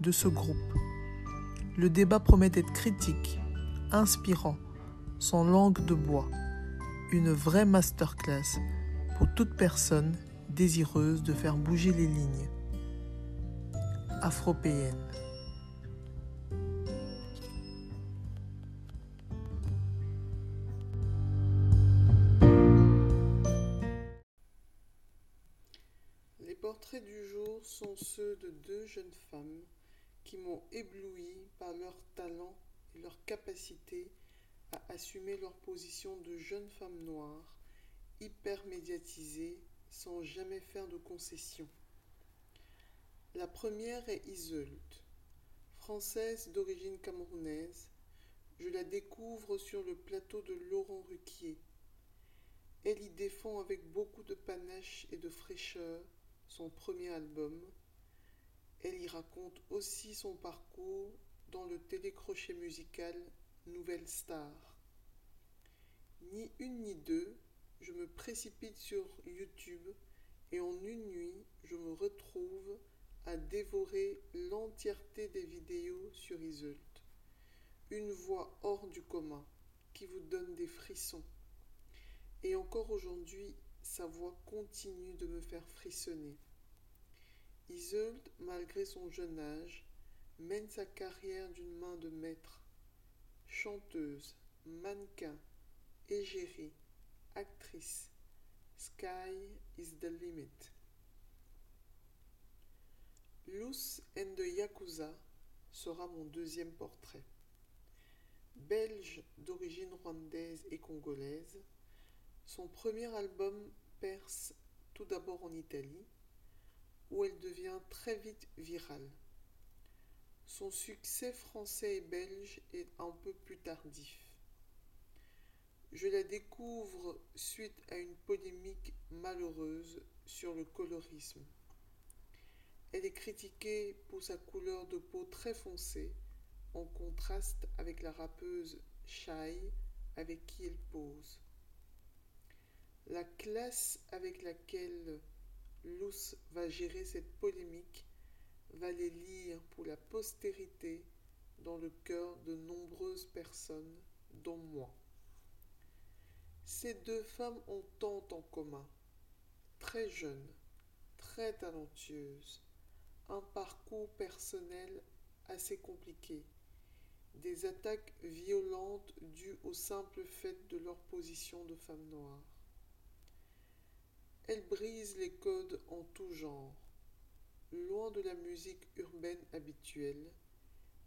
de ce groupe. Le débat promet d'être critique, inspirant, sans langue de bois, une vraie masterclass pour toute personne désireuse de faire bouger les lignes. Afropéenne. Les portraits du jour sont ceux de deux jeunes femmes qui m'ont ébloui par leur talent et leur capacité à assumer leur position de jeunes femmes noires, hyper médiatisées, sans jamais faire de concessions. La première est Iseult, française d'origine camerounaise. Je la découvre sur le plateau de Laurent Ruquier. Elle y défend avec beaucoup de panache et de fraîcheur son premier album. Elle y raconte aussi son parcours dans le télécrochet musical Nouvelle Star. Ni une ni deux, je me précipite sur YouTube et en une nuit, je me retrouve à dévorer l'entièreté des vidéos sur Iseult. Une voix hors du commun qui vous donne des frissons. Et encore aujourd'hui, sa voix continue de me faire frissonner. Iseult, malgré son jeune âge, mène sa carrière d'une main de maître. Chanteuse, mannequin, égérie, actrice. Sky is the limit. Luz and the Yakuza sera mon deuxième portrait. Belge d'origine rwandaise et congolaise, son premier album perce tout d'abord en Italie, où elle devient très vite virale. Son succès français et belge est un peu plus tardif. Je la découvre suite à une polémique malheureuse sur le colorisme. Elle est critiquée pour sa couleur de peau très foncée, en contraste avec la rappeuse Shai avec qui elle pose. La classe avec laquelle Luce va gérer cette polémique va les lire pour la postérité dans le cœur de nombreuses personnes, dont moi. Ces deux femmes ont tant en commun. Très jeunes, très talentueuses, un parcours personnel assez compliqué, des attaques violentes dues au simple fait de leur position de femme noire. Elles brisent les codes en tout genre. Loin de la musique urbaine habituelle,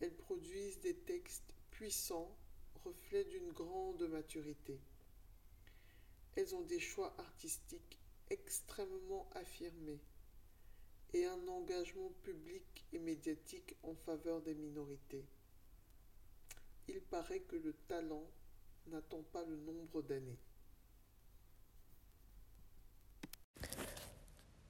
elles produisent des textes puissants, reflets d'une grande maturité. Elles ont des choix artistiques extrêmement affirmés et un engagement public et médiatique en faveur des minorités. Il paraît que le talent n'attend pas le nombre d'années.